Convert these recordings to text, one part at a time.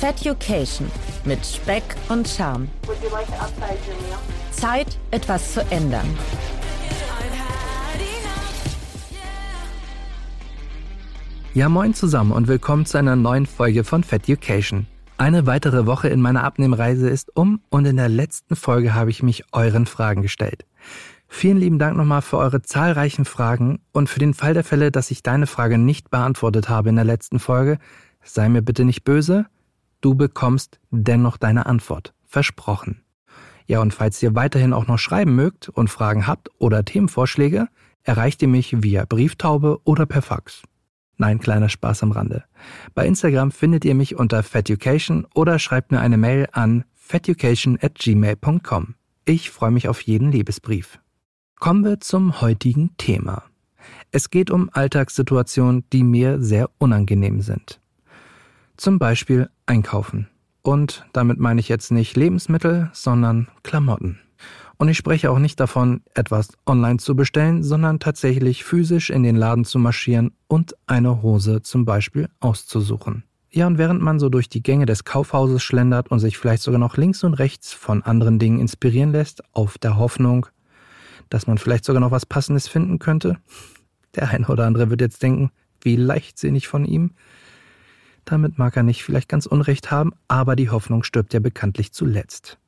Feducation mit Speck und Charme. Zeit, etwas zu ändern. Ja, moin zusammen und willkommen zu einer neuen Folge von Feducation. Eine weitere Woche in meiner Abnehmreise ist um und in der letzten Folge habe ich mich euren Fragen gestellt. Vielen lieben Dank nochmal für eure zahlreichen Fragen und für den Fall der Fälle, dass ich deine Frage nicht beantwortet habe in der letzten Folge, sei mir bitte nicht böse, du bekommst dennoch deine Antwort. Versprochen. Ja, und falls ihr weiterhin auch noch schreiben mögt und Fragen habt oder Themenvorschläge, erreicht ihr mich via Brieftaube oder per Fax. Nein, kleiner Spaß am Rande. Bei Instagram findet ihr mich unter feducation oder schreibt mir eine Mail an feducation at gmail.com. Ich freue mich auf jeden Liebesbrief. Kommen wir zum heutigen Thema. Es geht um Alltagssituationen, die mir sehr unangenehm sind. Zum Beispiel Einkaufen. Und damit meine ich jetzt nicht Lebensmittel, sondern Klamotten. Und ich spreche auch nicht davon, etwas online zu bestellen, sondern tatsächlich physisch in den Laden zu marschieren und eine Hose zum Beispiel auszusuchen. Ja, und während man so durch die Gänge des Kaufhauses schlendert und sich vielleicht sogar noch links und rechts von anderen Dingen inspirieren lässt, auf der Hoffnung, dass man vielleicht sogar noch was Passendes finden könnte. Der eine oder andere wird jetzt denken, wie leichtsinnig von ihm. Damit mag er nicht vielleicht ganz Unrecht haben, aber die Hoffnung stirbt ja bekanntlich zuletzt.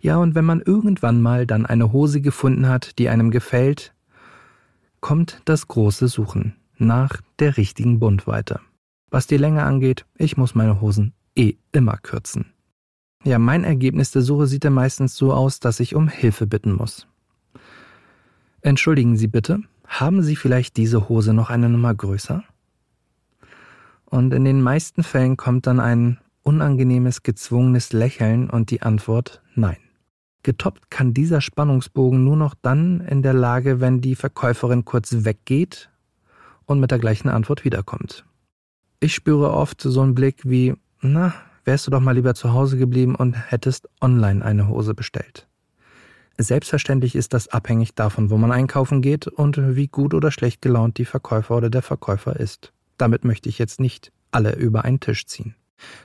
Ja, und wenn man irgendwann mal dann eine Hose gefunden hat, die einem gefällt, kommt das große Suchen nach der richtigen Bundweite. Was die Länge angeht, ich muss meine Hosen eh immer kürzen. Ja, mein Ergebnis der Suche sieht ja meistens so aus, dass ich um Hilfe bitten muss. Entschuldigen Sie bitte, haben Sie vielleicht diese Hose noch eine Nummer größer? Und in den meisten Fällen kommt dann ein unangenehmes, gezwungenes Lächeln und die Antwort nein. Getoppt kann dieser Spannungsbogen nur noch dann in der Lage, wenn die Verkäuferin kurz weggeht und mit der gleichen Antwort wiederkommt. Ich spüre oft so einen Blick wie, na, wärst du doch mal lieber zu Hause geblieben und hättest online eine Hose bestellt. Selbstverständlich ist das abhängig davon, wo man einkaufen geht und wie gut oder schlecht gelaunt die Verkäufer oder der Verkäufer ist. Damit möchte ich jetzt nicht alle über einen Tisch ziehen.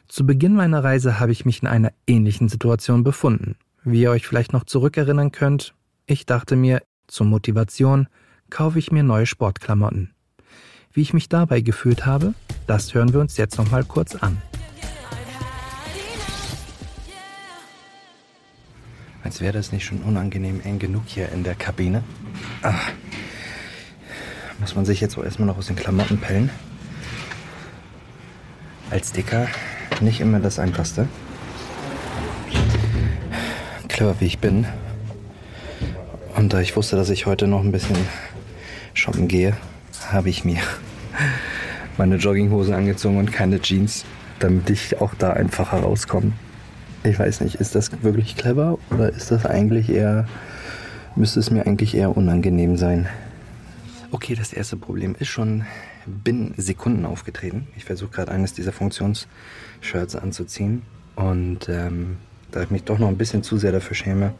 Zu Beginn meiner Reise habe ich mich in einer ähnlichen Situation befunden. Wie ihr euch vielleicht noch zurückerinnern könnt, ich dachte mir, zur Motivation kaufe ich mir neue Sportklamotten. Wie ich mich dabei gefühlt habe, das hören wir uns jetzt nochmal kurz an. Als wäre das nicht schon unangenehm eng genug hier in der Kabine. Ach, muss man sich jetzt wohl erstmal noch aus den Klamotten pellen. Als Dicker nicht immer das Einfachste. Clever wie ich bin. Und da ich wusste, dass ich heute noch ein bisschen shoppen gehe, habe ich mir meine Jogginghose angezogen und keine Jeans, damit ich auch da einfacher rauskomme. Ich weiß nicht, ist das wirklich clever oder ist das eigentlich eher, müsste es mir eigentlich eher unangenehm sein? Okay, das erste Problem ist schon binnen Sekunden aufgetreten. Ich versuche gerade eines dieser Funktionsshirts anzuziehen und ähm, da ich mich doch noch ein bisschen zu sehr dafür schäme,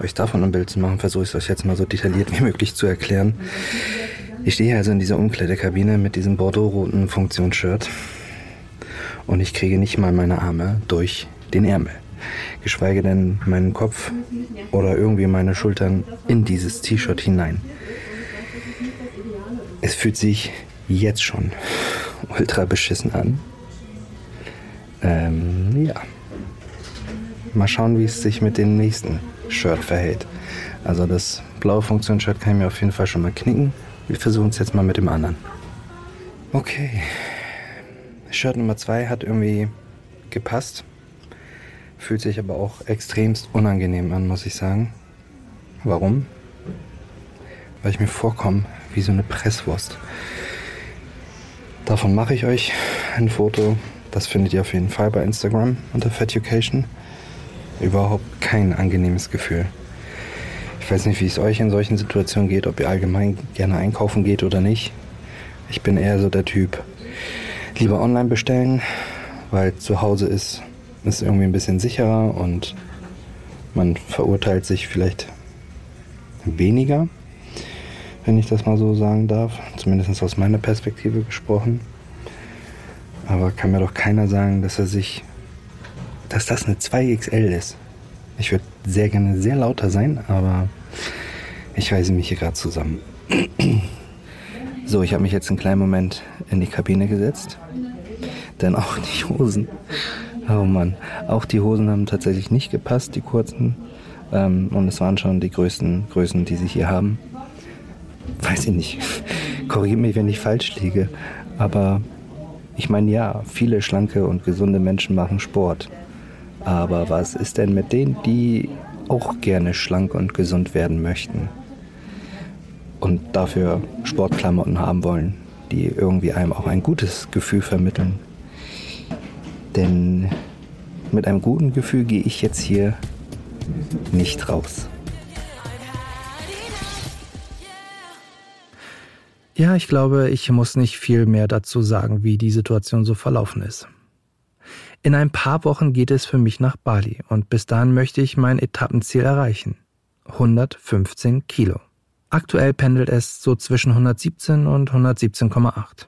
euch davon ein Bild zu machen, versuche ich es euch jetzt mal so detailliert wie möglich zu erklären. Ich stehe also in dieser Umkleidekabine mit diesem bordeaux-roten Funktionsshirt und ich kriege nicht mal meine Arme durch den Ärmel. Geschweige denn meinen Kopf oder irgendwie meine Schultern in dieses T-Shirt hinein. Es fühlt sich jetzt schon ultra beschissen an. Ähm, ja. Mal schauen, wie es sich mit dem nächsten Shirt verhält. Also das blaue Funktionsshirt kann ich mir auf jeden Fall schon mal knicken. Wir versuchen es jetzt mal mit dem anderen. Okay. Shirt Nummer 2 hat irgendwie gepasst. Fühlt sich aber auch extremst unangenehm an, muss ich sagen. Warum? Weil ich mir vorkomme wie so eine Presswurst. Davon mache ich euch ein Foto. Das findet ihr auf jeden Fall bei Instagram unter Feducation. Überhaupt kein angenehmes Gefühl. Ich weiß nicht, wie es euch in solchen Situationen geht, ob ihr allgemein gerne einkaufen geht oder nicht. Ich bin eher so der Typ, lieber online bestellen, weil zu Hause ist ist irgendwie ein bisschen sicherer und man verurteilt sich vielleicht weniger, wenn ich das mal so sagen darf. Zumindest aus meiner Perspektive gesprochen. Aber kann mir doch keiner sagen, dass er sich dass das eine 2XL ist. Ich würde sehr gerne sehr lauter sein, aber ich reiße mich hier gerade zusammen. So, ich habe mich jetzt einen kleinen Moment in die Kabine gesetzt. Denn auch die Hosen, oh Mann, auch die Hosen haben tatsächlich nicht gepasst, die kurzen. Ähm, und es waren schon die größten Größen, die sie hier haben. Weiß ich nicht. Korrigiert mich, wenn ich falsch liege. Aber ich meine, ja, viele schlanke und gesunde Menschen machen Sport. Aber was ist denn mit denen, die auch gerne schlank und gesund werden möchten? Und dafür Sportklamotten haben wollen, die irgendwie einem auch ein gutes Gefühl vermitteln. Denn mit einem guten Gefühl gehe ich jetzt hier nicht raus. Ja, ich glaube, ich muss nicht viel mehr dazu sagen, wie die Situation so verlaufen ist. In ein paar Wochen geht es für mich nach Bali und bis dahin möchte ich mein Etappenziel erreichen. 115 Kilo. Aktuell pendelt es so zwischen 117 und 117,8.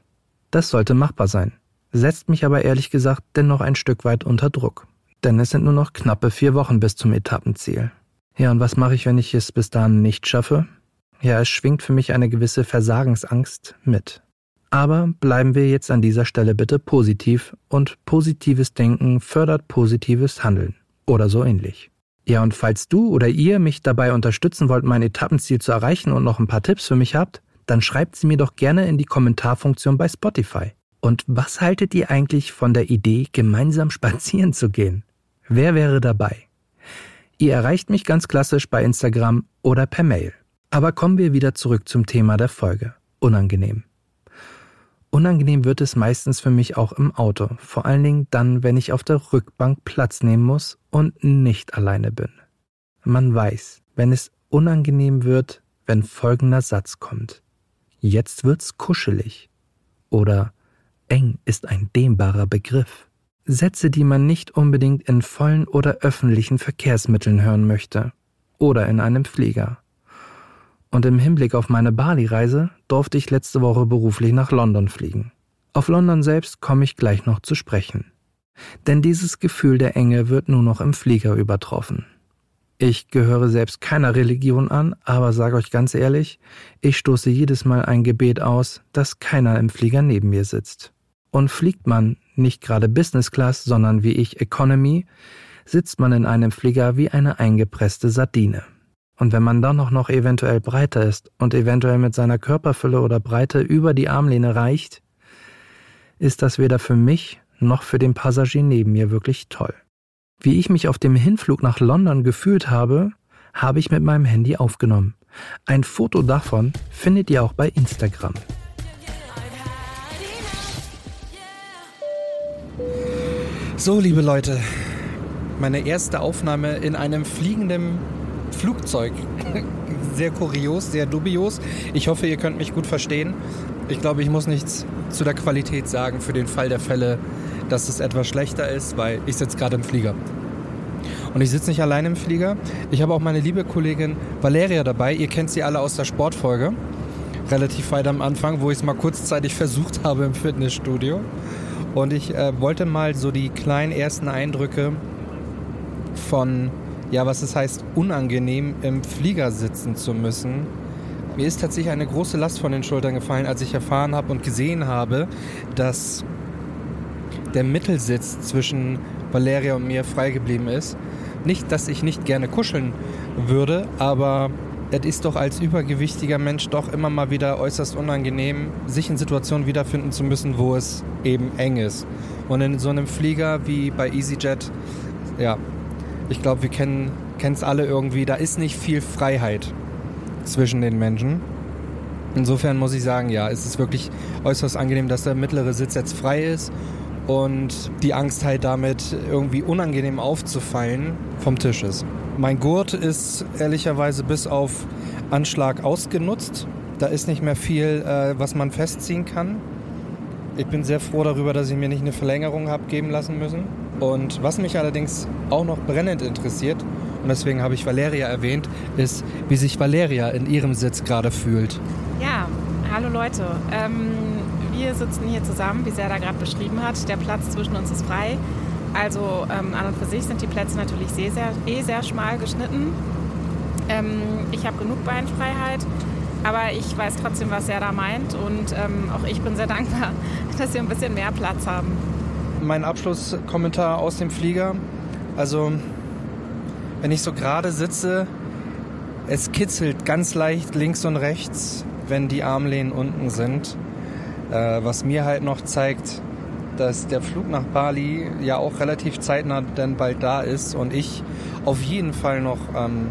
Das sollte machbar sein, setzt mich aber ehrlich gesagt dennoch ein Stück weit unter Druck. Denn es sind nur noch knappe vier Wochen bis zum Etappenziel. Ja, und was mache ich, wenn ich es bis dahin nicht schaffe? Ja, es schwingt für mich eine gewisse Versagensangst mit. Aber bleiben wir jetzt an dieser Stelle bitte positiv und positives Denken fördert positives Handeln oder so ähnlich. Ja, und falls du oder ihr mich dabei unterstützen wollt, mein Etappenziel zu erreichen und noch ein paar Tipps für mich habt, dann schreibt sie mir doch gerne in die Kommentarfunktion bei Spotify. Und was haltet ihr eigentlich von der Idee, gemeinsam spazieren zu gehen? Wer wäre dabei? Ihr erreicht mich ganz klassisch bei Instagram oder per Mail. Aber kommen wir wieder zurück zum Thema der Folge. Unangenehm. Unangenehm wird es meistens für mich auch im Auto, vor allen Dingen dann, wenn ich auf der Rückbank Platz nehmen muss und nicht alleine bin. Man weiß, wenn es unangenehm wird, wenn folgender Satz kommt. Jetzt wird's kuschelig. Oder eng ist ein dehnbarer Begriff. Sätze, die man nicht unbedingt in vollen oder öffentlichen Verkehrsmitteln hören möchte. Oder in einem Flieger. Und im Hinblick auf meine Bali-Reise durfte ich letzte Woche beruflich nach London fliegen. Auf London selbst komme ich gleich noch zu sprechen. Denn dieses Gefühl der Enge wird nur noch im Flieger übertroffen. Ich gehöre selbst keiner Religion an, aber sage euch ganz ehrlich, ich stoße jedes Mal ein Gebet aus, dass keiner im Flieger neben mir sitzt. Und fliegt man nicht gerade Business Class, sondern wie ich Economy, sitzt man in einem Flieger wie eine eingepresste Sardine. Und wenn man dann auch noch eventuell breiter ist und eventuell mit seiner Körperfülle oder Breite über die Armlehne reicht, ist das weder für mich noch für den Passagier neben mir wirklich toll. Wie ich mich auf dem Hinflug nach London gefühlt habe, habe ich mit meinem Handy aufgenommen. Ein Foto davon findet ihr auch bei Instagram. So, liebe Leute, meine erste Aufnahme in einem fliegenden Flugzeug. Sehr kurios, sehr dubios. Ich hoffe, ihr könnt mich gut verstehen. Ich glaube, ich muss nichts zu der Qualität sagen für den Fall der Fälle, dass es etwas schlechter ist, weil ich sitze gerade im Flieger. Und ich sitze nicht allein im Flieger. Ich habe auch meine liebe Kollegin Valeria dabei. Ihr kennt sie alle aus der Sportfolge. Relativ weit am Anfang, wo ich es mal kurzzeitig versucht habe im Fitnessstudio. Und ich äh, wollte mal so die kleinen ersten Eindrücke von ja, was es heißt, unangenehm im Flieger sitzen zu müssen. Mir ist tatsächlich eine große Last von den Schultern gefallen, als ich erfahren habe und gesehen habe, dass der Mittelsitz zwischen Valeria und mir frei geblieben ist. Nicht, dass ich nicht gerne kuscheln würde, aber es ist doch als übergewichtiger Mensch doch immer mal wieder äußerst unangenehm, sich in Situationen wiederfinden zu müssen, wo es eben eng ist. Und in so einem Flieger wie bei EasyJet, ja, ich glaube, wir kennen es alle irgendwie, da ist nicht viel Freiheit zwischen den Menschen. Insofern muss ich sagen, ja, es ist wirklich äußerst angenehm, dass der mittlere Sitz jetzt frei ist und die Angst halt damit irgendwie unangenehm aufzufallen vom Tisch ist. Mein Gurt ist ehrlicherweise bis auf Anschlag ausgenutzt. Da ist nicht mehr viel, äh, was man festziehen kann. Ich bin sehr froh darüber, dass ich mir nicht eine Verlängerung habe geben lassen müssen. Und was mich allerdings auch noch brennend interessiert, und deswegen habe ich Valeria erwähnt, ist, wie sich Valeria in ihrem Sitz gerade fühlt. Ja, hallo Leute. Ähm, wir sitzen hier zusammen, wie Serda gerade beschrieben hat. Der Platz zwischen uns ist frei. Also ähm, an und für sich sind die Plätze natürlich sehr, sehr, eh sehr schmal geschnitten. Ähm, ich habe genug Beinfreiheit, aber ich weiß trotzdem, was er da meint und ähm, auch ich bin sehr dankbar, dass wir ein bisschen mehr Platz haben. Mein Abschlusskommentar aus dem Flieger. Also, wenn ich so gerade sitze, es kitzelt ganz leicht links und rechts, wenn die Armlehnen unten sind. Äh, was mir halt noch zeigt, dass der Flug nach Bali ja auch relativ zeitnah dann bald da ist und ich auf jeden Fall noch ähm,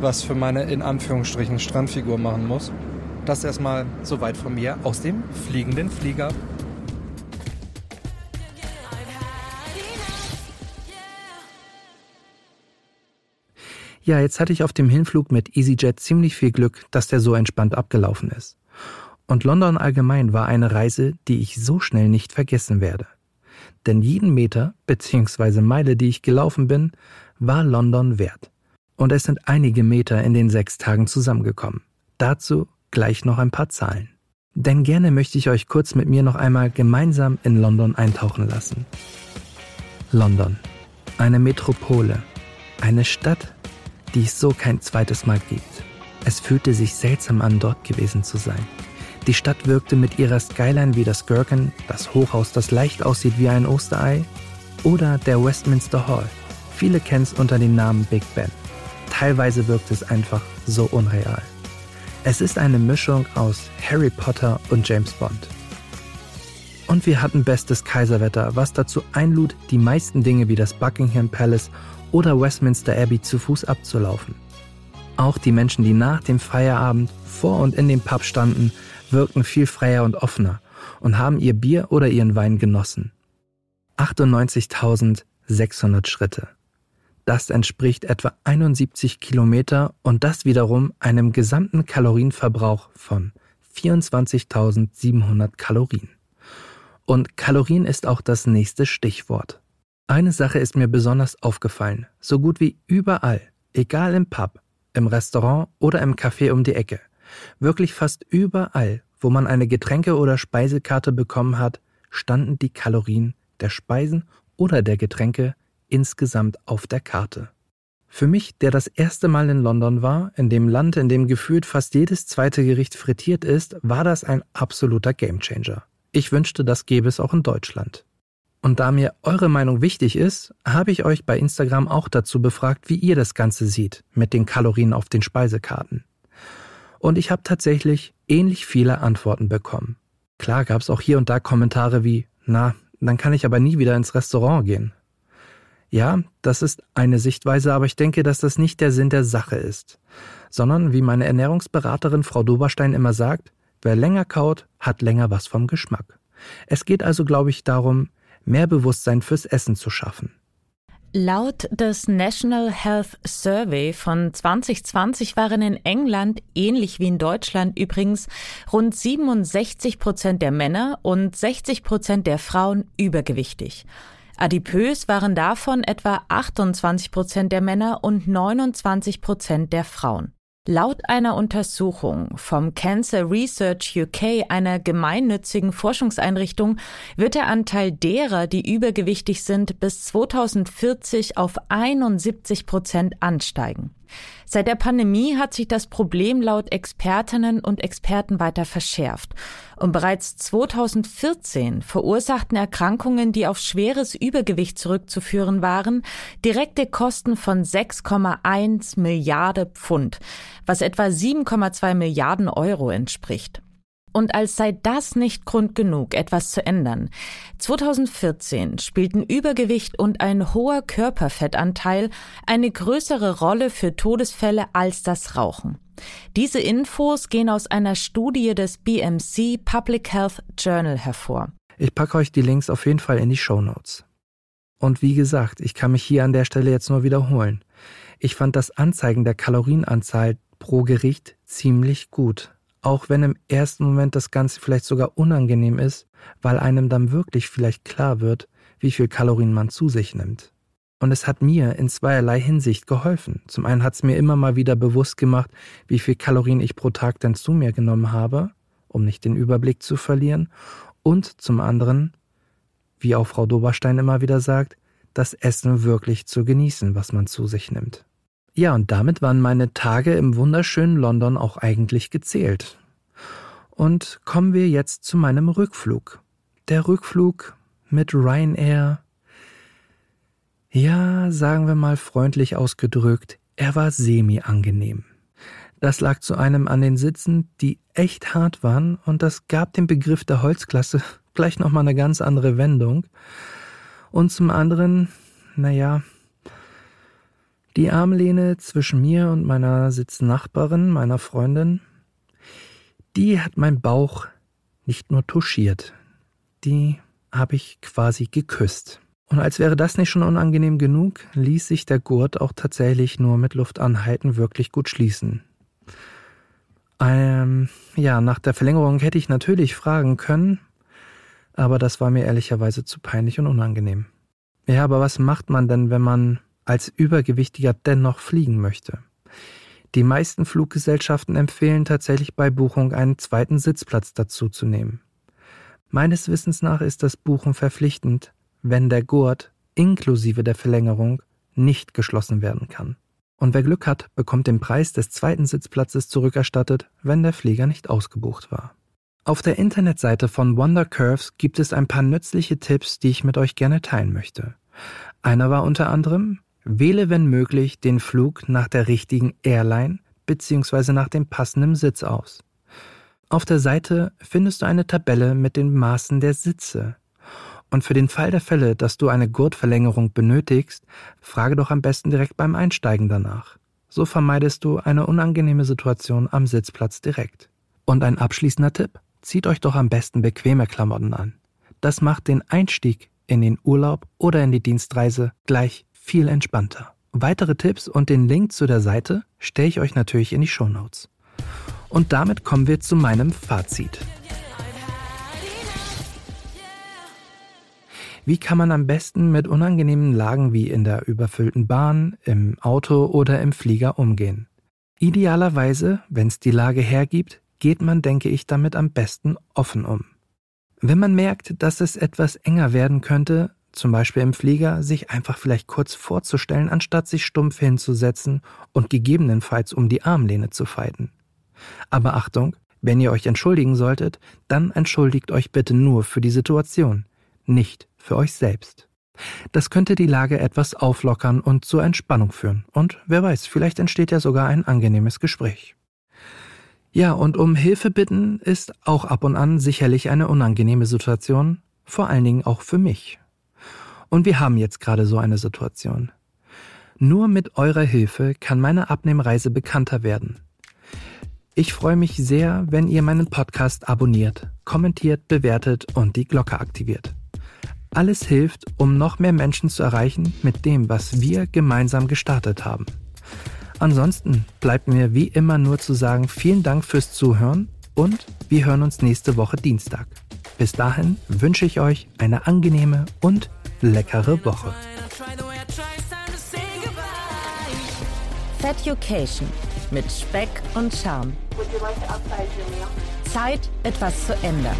was für meine in Anführungsstrichen Strandfigur machen muss. Das erstmal soweit von mir aus dem fliegenden Flieger. Ja, jetzt hatte ich auf dem Hinflug mit EasyJet ziemlich viel Glück, dass der so entspannt abgelaufen ist. Und London allgemein war eine Reise, die ich so schnell nicht vergessen werde. Denn jeden Meter bzw. Meile, die ich gelaufen bin, war London wert. Und es sind einige Meter in den sechs Tagen zusammengekommen. Dazu gleich noch ein paar Zahlen. Denn gerne möchte ich euch kurz mit mir noch einmal gemeinsam in London eintauchen lassen. London. Eine Metropole. Eine Stadt, die es so kein zweites Mal gibt. Es fühlte sich seltsam an, dort gewesen zu sein. Die Stadt wirkte mit ihrer Skyline wie das Gherkin, das Hochhaus, das leicht aussieht wie ein Osterei, oder der Westminster Hall. Viele kennen es unter dem Namen Big Ben. Teilweise wirkt es einfach so unreal. Es ist eine Mischung aus Harry Potter und James Bond. Und wir hatten bestes Kaiserwetter, was dazu einlud, die meisten Dinge wie das Buckingham Palace oder Westminster Abbey zu Fuß abzulaufen. Auch die Menschen, die nach dem Feierabend vor und in dem Pub standen, wirkten viel freier und offener und haben ihr Bier oder ihren Wein genossen. 98.600 Schritte. Das entspricht etwa 71 Kilometer und das wiederum einem gesamten Kalorienverbrauch von 24.700 Kalorien. Und Kalorien ist auch das nächste Stichwort. Eine Sache ist mir besonders aufgefallen. So gut wie überall, egal im Pub, im Restaurant oder im Café um die Ecke, wirklich fast überall, wo man eine Getränke- oder Speisekarte bekommen hat, standen die Kalorien der Speisen oder der Getränke insgesamt auf der Karte. Für mich, der das erste Mal in London war, in dem Land, in dem gefühlt fast jedes zweite Gericht frittiert ist, war das ein absoluter Gamechanger. Ich wünschte, das gäbe es auch in Deutschland. Und da mir eure Meinung wichtig ist, habe ich euch bei Instagram auch dazu befragt, wie ihr das Ganze seht mit den Kalorien auf den Speisekarten. Und ich habe tatsächlich ähnlich viele Antworten bekommen. Klar gab es auch hier und da Kommentare wie, na, dann kann ich aber nie wieder ins Restaurant gehen. Ja, das ist eine Sichtweise, aber ich denke, dass das nicht der Sinn der Sache ist, sondern wie meine Ernährungsberaterin Frau Doberstein immer sagt, wer länger kaut, hat länger was vom Geschmack. Es geht also, glaube ich, darum, mehr Bewusstsein fürs Essen zu schaffen. Laut des National Health Survey von 2020 waren in England, ähnlich wie in Deutschland übrigens, rund 67 Prozent der Männer und 60 Prozent der Frauen übergewichtig. Adipös waren davon etwa 28 Prozent der Männer und 29 Prozent der Frauen. Laut einer Untersuchung vom Cancer Research UK, einer gemeinnützigen Forschungseinrichtung, wird der Anteil derer, die übergewichtig sind, bis 2040 auf 71 Prozent ansteigen. Seit der Pandemie hat sich das Problem laut Expertinnen und Experten weiter verschärft. Und bereits 2014 verursachten Erkrankungen, die auf schweres Übergewicht zurückzuführen waren, direkte Kosten von 6,1 Milliarden Pfund, was etwa 7,2 Milliarden Euro entspricht. Und als sei das nicht Grund genug, etwas zu ändern. 2014 spielten Übergewicht und ein hoher Körperfettanteil eine größere Rolle für Todesfälle als das Rauchen. Diese Infos gehen aus einer Studie des BMC Public Health Journal hervor. Ich packe euch die Links auf jeden Fall in die Show Notes. Und wie gesagt, ich kann mich hier an der Stelle jetzt nur wiederholen. Ich fand das Anzeigen der Kalorienanzahl pro Gericht ziemlich gut auch wenn im ersten Moment das Ganze vielleicht sogar unangenehm ist, weil einem dann wirklich vielleicht klar wird, wie viel Kalorien man zu sich nimmt. Und es hat mir in zweierlei Hinsicht geholfen. Zum einen hat es mir immer mal wieder bewusst gemacht, wie viel Kalorien ich pro Tag denn zu mir genommen habe, um nicht den Überblick zu verlieren. Und zum anderen, wie auch Frau Doberstein immer wieder sagt, das Essen wirklich zu genießen, was man zu sich nimmt. Ja, und damit waren meine Tage im wunderschönen London auch eigentlich gezählt. Und kommen wir jetzt zu meinem Rückflug. Der Rückflug mit Ryanair. Ja, sagen wir mal freundlich ausgedrückt, er war semi-angenehm. Das lag zu einem an den Sitzen, die echt hart waren, und das gab dem Begriff der Holzklasse gleich nochmal eine ganz andere Wendung. Und zum anderen, naja, die Armlehne zwischen mir und meiner Sitznachbarin, meiner Freundin, die hat mein Bauch nicht nur touchiert, die habe ich quasi geküsst. Und als wäre das nicht schon unangenehm genug, ließ sich der Gurt auch tatsächlich nur mit Luftanhalten wirklich gut schließen. Ähm, ja, nach der Verlängerung hätte ich natürlich fragen können, aber das war mir ehrlicherweise zu peinlich und unangenehm. Ja, aber was macht man denn, wenn man als Übergewichtiger dennoch fliegen möchte? Die meisten Fluggesellschaften empfehlen tatsächlich bei Buchung einen zweiten Sitzplatz dazu zu nehmen. Meines Wissens nach ist das Buchen verpflichtend, wenn der Gurt inklusive der Verlängerung nicht geschlossen werden kann. Und wer Glück hat, bekommt den Preis des zweiten Sitzplatzes zurückerstattet, wenn der Flieger nicht ausgebucht war. Auf der Internetseite von Wonder Curves gibt es ein paar nützliche Tipps, die ich mit euch gerne teilen möchte. Einer war unter anderem, wähle wenn möglich den Flug nach der richtigen Airline bzw. nach dem passenden Sitz aus. Auf der Seite findest du eine Tabelle mit den Maßen der Sitze. Und für den Fall der Fälle, dass du eine Gurtverlängerung benötigst, frage doch am besten direkt beim Einsteigen danach. So vermeidest du eine unangenehme Situation am Sitzplatz direkt. Und ein abschließender Tipp zieht euch doch am besten bequeme Klamotten an. Das macht den Einstieg in den Urlaub oder in die Dienstreise gleich viel entspannter. Weitere Tipps und den Link zu der Seite stelle ich euch natürlich in die Show Notes. Und damit kommen wir zu meinem Fazit. Wie kann man am besten mit unangenehmen Lagen wie in der überfüllten Bahn, im Auto oder im Flieger umgehen? Idealerweise, wenn es die Lage hergibt, geht man, denke ich, damit am besten offen um. Wenn man merkt, dass es etwas enger werden könnte, zum Beispiel im Flieger, sich einfach vielleicht kurz vorzustellen, anstatt sich stumpf hinzusetzen und gegebenenfalls um die Armlehne zu feiten. Aber Achtung, wenn ihr euch entschuldigen solltet, dann entschuldigt euch bitte nur für die Situation, nicht für euch selbst. Das könnte die Lage etwas auflockern und zur Entspannung führen. Und wer weiß, vielleicht entsteht ja sogar ein angenehmes Gespräch. Ja, und um Hilfe bitten ist auch ab und an sicherlich eine unangenehme Situation, vor allen Dingen auch für mich. Und wir haben jetzt gerade so eine Situation. Nur mit eurer Hilfe kann meine Abnehmreise bekannter werden. Ich freue mich sehr, wenn ihr meinen Podcast abonniert, kommentiert, bewertet und die Glocke aktiviert. Alles hilft, um noch mehr Menschen zu erreichen mit dem, was wir gemeinsam gestartet haben. Ansonsten bleibt mir wie immer nur zu sagen, vielen Dank fürs Zuhören und wir hören uns nächste Woche Dienstag. Bis dahin wünsche ich euch eine angenehme und leckere Woche. Fat Education mit Speck und Charme. Zeit, etwas zu ändern.